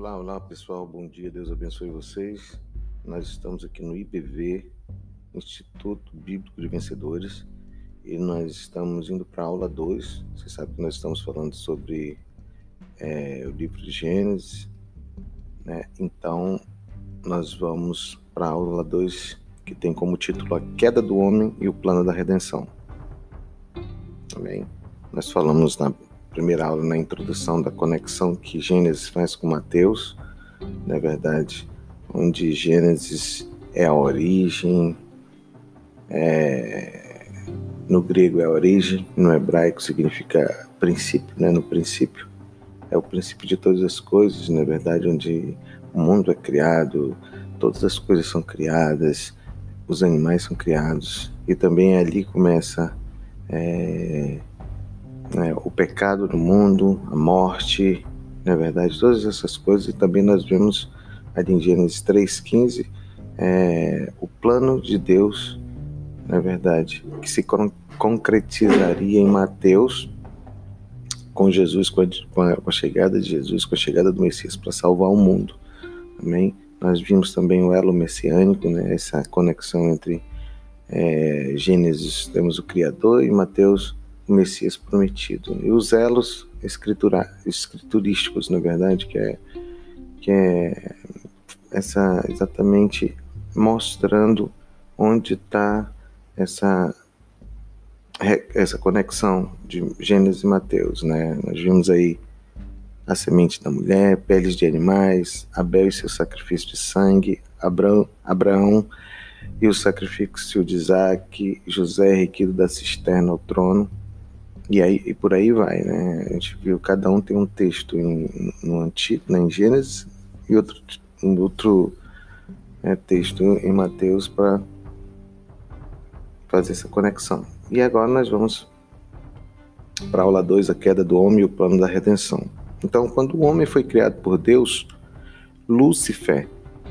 Olá, olá pessoal, bom dia, Deus abençoe vocês. Nós estamos aqui no IBV, Instituto Bíblico de Vencedores, e nós estamos indo para a aula 2. Você sabe que nós estamos falando sobre é, o livro de Gênesis, né? Então, nós vamos para a aula 2, que tem como título A Queda do Homem e o Plano da Redenção. Amém? Nós falamos na primeira aula, na introdução da conexão que Gênesis faz com Mateus, na é verdade, onde Gênesis é a origem, é, no grego é a origem, no hebraico significa princípio, né? no princípio. É o princípio de todas as coisas, na é verdade, onde o mundo é criado, todas as coisas são criadas, os animais são criados, e também ali começa é, né, o pecado no mundo, a morte, na verdade, todas essas coisas, e também nós vemos ali em Gênesis 3,15 é, o plano de Deus, na verdade, que se concretizaria em Mateus com Jesus, com a, com a chegada de Jesus, com a chegada do Messias para salvar o mundo. Amém? Nós vimos também o elo messiânico, né, essa conexão entre é, Gênesis, temos o Criador, e Mateus, o Messias prometido. E os elos escriturísticos, na verdade, que é, que é essa exatamente mostrando onde está essa essa conexão de Gênesis e Mateus, né? Nós vimos aí a semente da mulher, peles de animais, Abel e seu sacrifício de sangue, Abraão, Abraão e o sacrifício de Isaac, José requido da cisterna ao trono, e aí e por aí vai, né? A gente viu cada um tem um texto em, no antigo, né, em Gênesis e outro um outro né, texto em Mateus para fazer essa conexão. E agora nós vamos para a aula 2, a queda do homem e o plano da redenção. Então, quando o homem foi criado por Deus, Lúcifer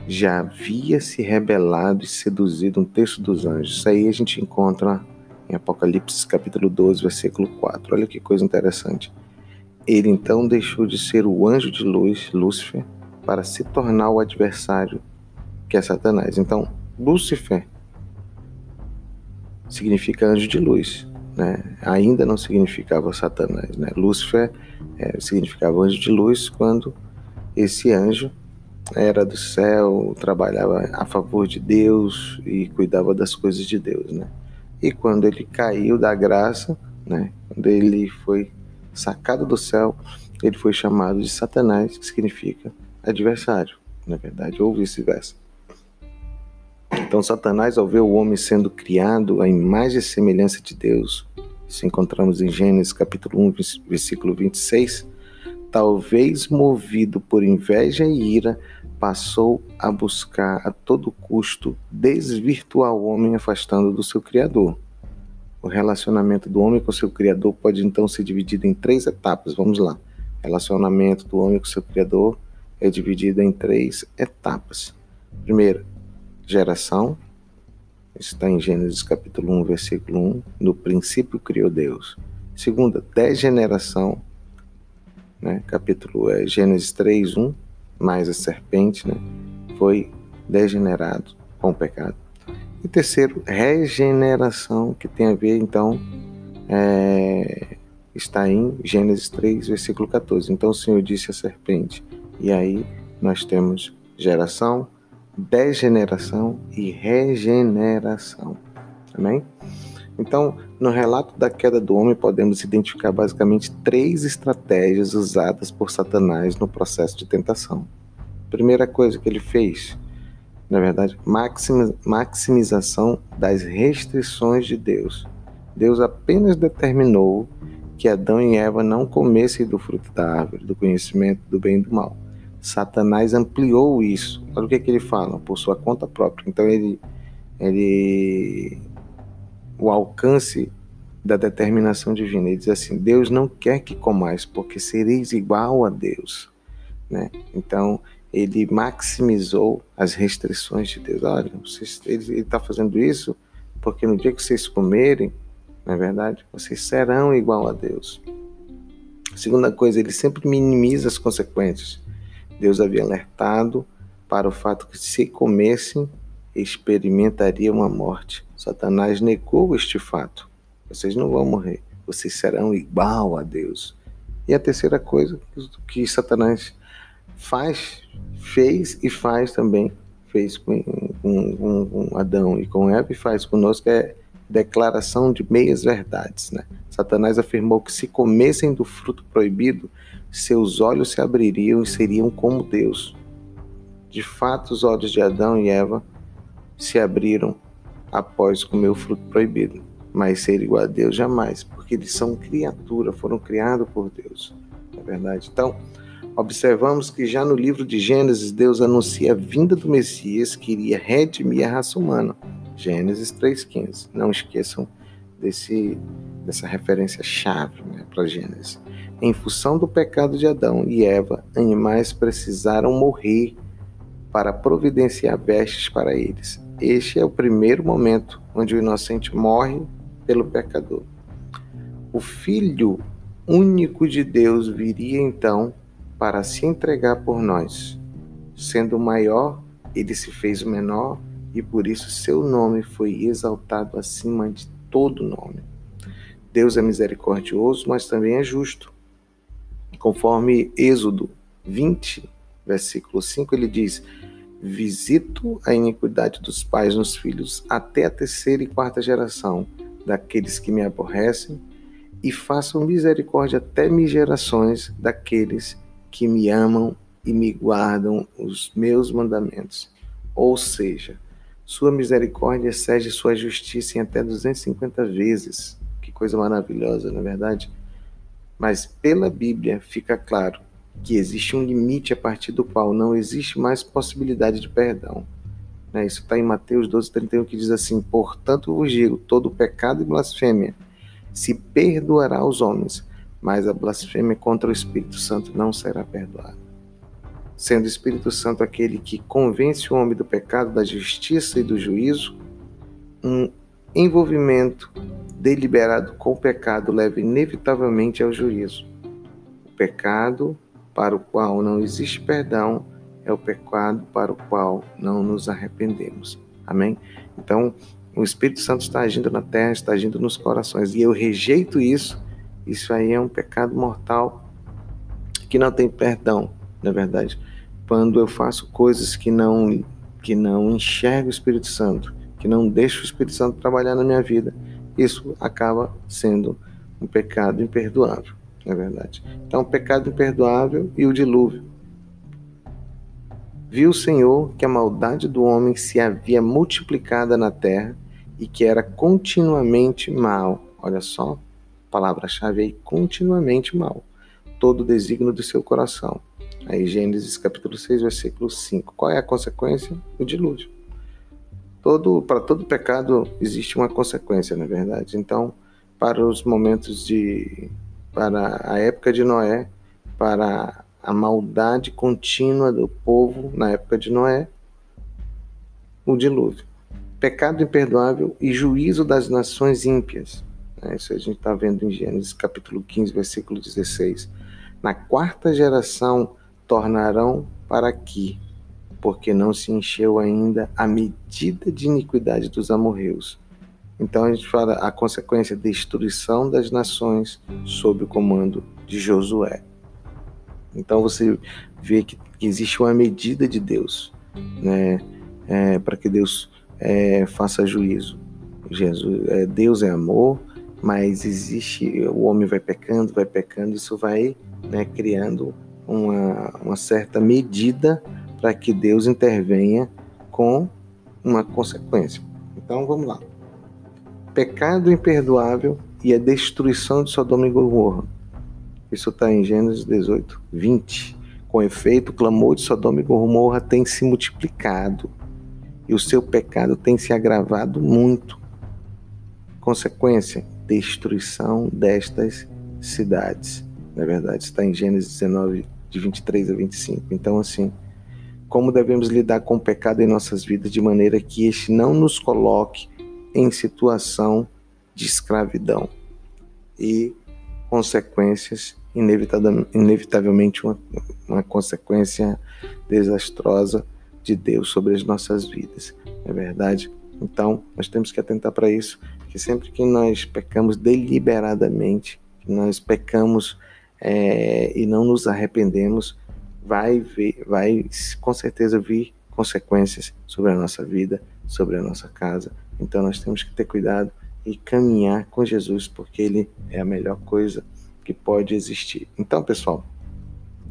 já havia se rebelado e seduzido um terço dos anjos. Isso aí a gente encontra em Apocalipse capítulo 12, versículo 4. Olha que coisa interessante. Ele então deixou de ser o anjo de luz, Lúcifer, para se tornar o adversário, que é Satanás. Então, Lúcifer significa anjo de luz, né? Ainda não significava Satanás, né? Lúcifer é, significava anjo de luz quando esse anjo era do céu, trabalhava a favor de Deus e cuidava das coisas de Deus, né? E quando ele caiu da graça, né, quando ele foi sacado do céu, ele foi chamado de Satanás, que significa adversário, na verdade, ou vice-versa. Então, Satanás, ao ver o homem sendo criado à imagem e semelhança de Deus, isso encontramos em Gênesis capítulo 1, versículo 26, talvez movido por inveja e ira, passou a buscar a todo custo desvirtuar o homem afastando do seu Criador. O relacionamento do homem com seu Criador pode então ser dividido em três etapas. Vamos lá. O relacionamento do homem com seu Criador é dividido em três etapas. Primeiro, geração. Está em Gênesis capítulo 1, versículo 1. No princípio criou Deus. Segunda, degeneração. Né? Capítulo é, Gênesis 3, 1 mais a serpente, né, foi degenerado com o pecado. E terceiro, regeneração, que tem a ver, então, é, está em Gênesis 3, versículo 14. Então o Senhor disse à serpente, e aí nós temos geração, degeneração e regeneração. Amém? Então, no relato da queda do homem, podemos identificar basicamente três estratégias usadas por Satanás no processo de tentação. Primeira coisa que ele fez, na verdade, maximização das restrições de Deus. Deus apenas determinou que Adão e Eva não comessem do fruto da árvore, do conhecimento do bem e do mal. Satanás ampliou isso. Olha o que, é que ele fala, por sua conta própria. Então ele, ele o alcance da determinação divina. Ele diz assim: Deus não quer que comais, porque sereis igual a Deus. Né? Então, ele maximizou as restrições de Deus. Olha, vocês, ele está fazendo isso porque no dia que vocês comerem, na é verdade, vocês serão igual a Deus. Segunda coisa, ele sempre minimiza as consequências. Deus havia alertado para o fato que, se comessem, experimentariam a morte. Satanás negou este fato. Vocês não vão morrer, vocês serão igual a Deus. E a terceira coisa que Satanás faz, fez e faz também, fez com, com, com Adão e com Eva e faz conosco é declaração de meias verdades. Né? Satanás afirmou que se comessem do fruto proibido, seus olhos se abririam e seriam como Deus. De fato, os olhos de Adão e Eva se abriram após comer o fruto proibido, mas ser igual a Deus jamais, porque eles são criatura, foram criados por Deus. É verdade. Então, observamos que já no livro de Gênesis, Deus anuncia a vinda do Messias que iria redimir a raça humana. Gênesis 3,15. Não esqueçam desse, dessa referência chave né, para Gênesis. Em função do pecado de Adão e Eva, animais precisaram morrer para providenciar vestes para eles. Este é o primeiro momento onde o inocente morre pelo pecador. O Filho único de Deus viria então para se entregar por nós. Sendo maior, ele se fez menor e por isso seu nome foi exaltado acima de todo nome. Deus é misericordioso, mas também é justo. Conforme Êxodo 20, versículo 5, ele diz: Visito a iniquidade dos pais nos filhos até a terceira e quarta geração daqueles que me aborrecem, e faço misericórdia até mil gerações daqueles que me amam e me guardam os meus mandamentos. Ou seja, sua misericórdia excede sua justiça em até 250 vezes. Que coisa maravilhosa, não é verdade? Mas pela Bíblia fica claro que existe um limite a partir do qual não existe mais possibilidade de perdão. Né? Isso está em Mateus 12, 31, que diz assim: Portanto vos digo, todo pecado e blasfêmia se perdoará aos homens, mas a blasfêmia contra o Espírito Santo não será perdoada. Sendo o Espírito Santo aquele que convence o homem do pecado, da justiça e do juízo, um envolvimento deliberado com o pecado leva inevitavelmente ao juízo. O pecado para o qual não existe perdão é o pecado para o qual não nos arrependemos. Amém? Então, o Espírito Santo está agindo na terra, está agindo nos corações, e eu rejeito isso. Isso aí é um pecado mortal que não tem perdão, na é verdade. Quando eu faço coisas que não que não enxergo o Espírito Santo, que não deixo o Espírito Santo trabalhar na minha vida, isso acaba sendo um pecado imperdoável na é verdade. Então, pecado imperdoável e o dilúvio. Viu o Senhor que a maldade do homem se havia multiplicada na terra e que era continuamente mal. Olha só, palavra-chave aí, continuamente mal. Todo o desígnio do seu coração. Aí Gênesis capítulo 6, versículo 5. Qual é a consequência? O dilúvio. Todo, para todo pecado existe uma consequência, na é verdade. Então, para os momentos de para a época de Noé, para a maldade contínua do povo na época de Noé, o dilúvio. Pecado imperdoável e juízo das nações ímpias. É, isso a gente está vendo em Gênesis capítulo 15, versículo 16. Na quarta geração tornarão para aqui, porque não se encheu ainda a medida de iniquidade dos amorreus então a gente fala a consequência destruição das nações sob o comando de Josué. Então você vê que existe uma medida de Deus, né, é, para que Deus é, faça juízo. Jesus, é, Deus é amor, mas existe o homem vai pecando, vai pecando, isso vai né, criando uma, uma certa medida para que Deus intervenha com uma consequência. Então vamos lá pecado imperdoável e a destruição de Sodoma e Gomorra. Isso está em Gênesis 18, 20. Com efeito, o clamor de Sodoma e Gomorra tem se multiplicado e o seu pecado tem se agravado muito. Consequência, destruição destas cidades. Na verdade, está em Gênesis 19, de 23 a 25. Então, assim, como devemos lidar com o pecado em nossas vidas de maneira que este não nos coloque em situação de escravidão e consequências inevitavelmente uma, uma consequência desastrosa de Deus sobre as nossas vidas. É verdade? Então, nós temos que atentar para isso, que sempre que nós pecamos deliberadamente, que nós pecamos é, e não nos arrependemos, vai vir, vai com certeza vir consequências sobre a nossa vida, sobre a nossa casa. Então nós temos que ter cuidado e caminhar com Jesus, porque ele é a melhor coisa que pode existir. Então, pessoal,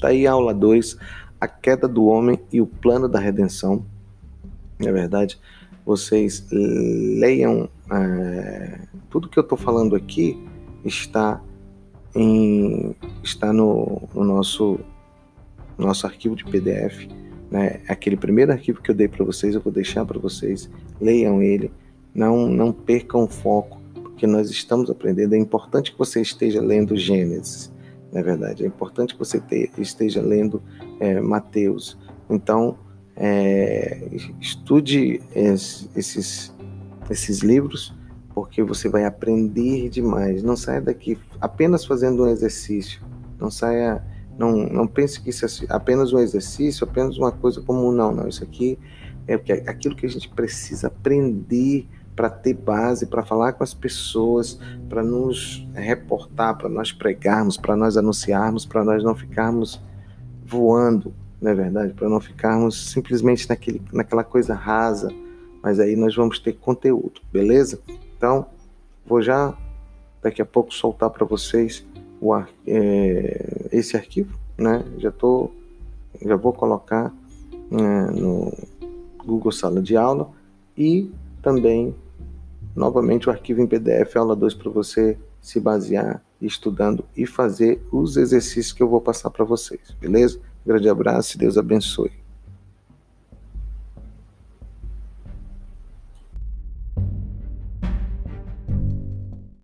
tá a aula 2, a queda do homem e o plano da redenção. Na é verdade, vocês leiam é, tudo que eu estou falando aqui está em, está no, no nosso nosso arquivo de PDF, né? Aquele primeiro arquivo que eu dei para vocês, eu vou deixar para vocês. Leiam ele, não não percam o foco, porque nós estamos aprendendo. É importante que você esteja lendo Gênesis, na verdade. É importante que você te, esteja lendo é, Mateus. Então, é, estude esses esses livros porque você vai aprender demais. Não saia daqui apenas fazendo um exercício. Não saia, não, não pense que isso é apenas um exercício, apenas uma coisa comum. Não, não. Isso aqui é aquilo que a gente precisa aprender para ter base, para falar com as pessoas, para nos reportar, para nós pregarmos, para nós anunciarmos, para nós não ficarmos voando, não é verdade? Para não ficarmos simplesmente naquele, naquela coisa rasa, mas aí nós vamos ter conteúdo, beleza? Então, vou já daqui a pouco soltar para vocês o, é, esse arquivo, né? Já tô, já vou colocar né, no Google Sala de Aula e também novamente o arquivo em PDF aula 2 para você se basear estudando e fazer os exercícios que eu vou passar para vocês, beleza? Grande abraço e Deus abençoe.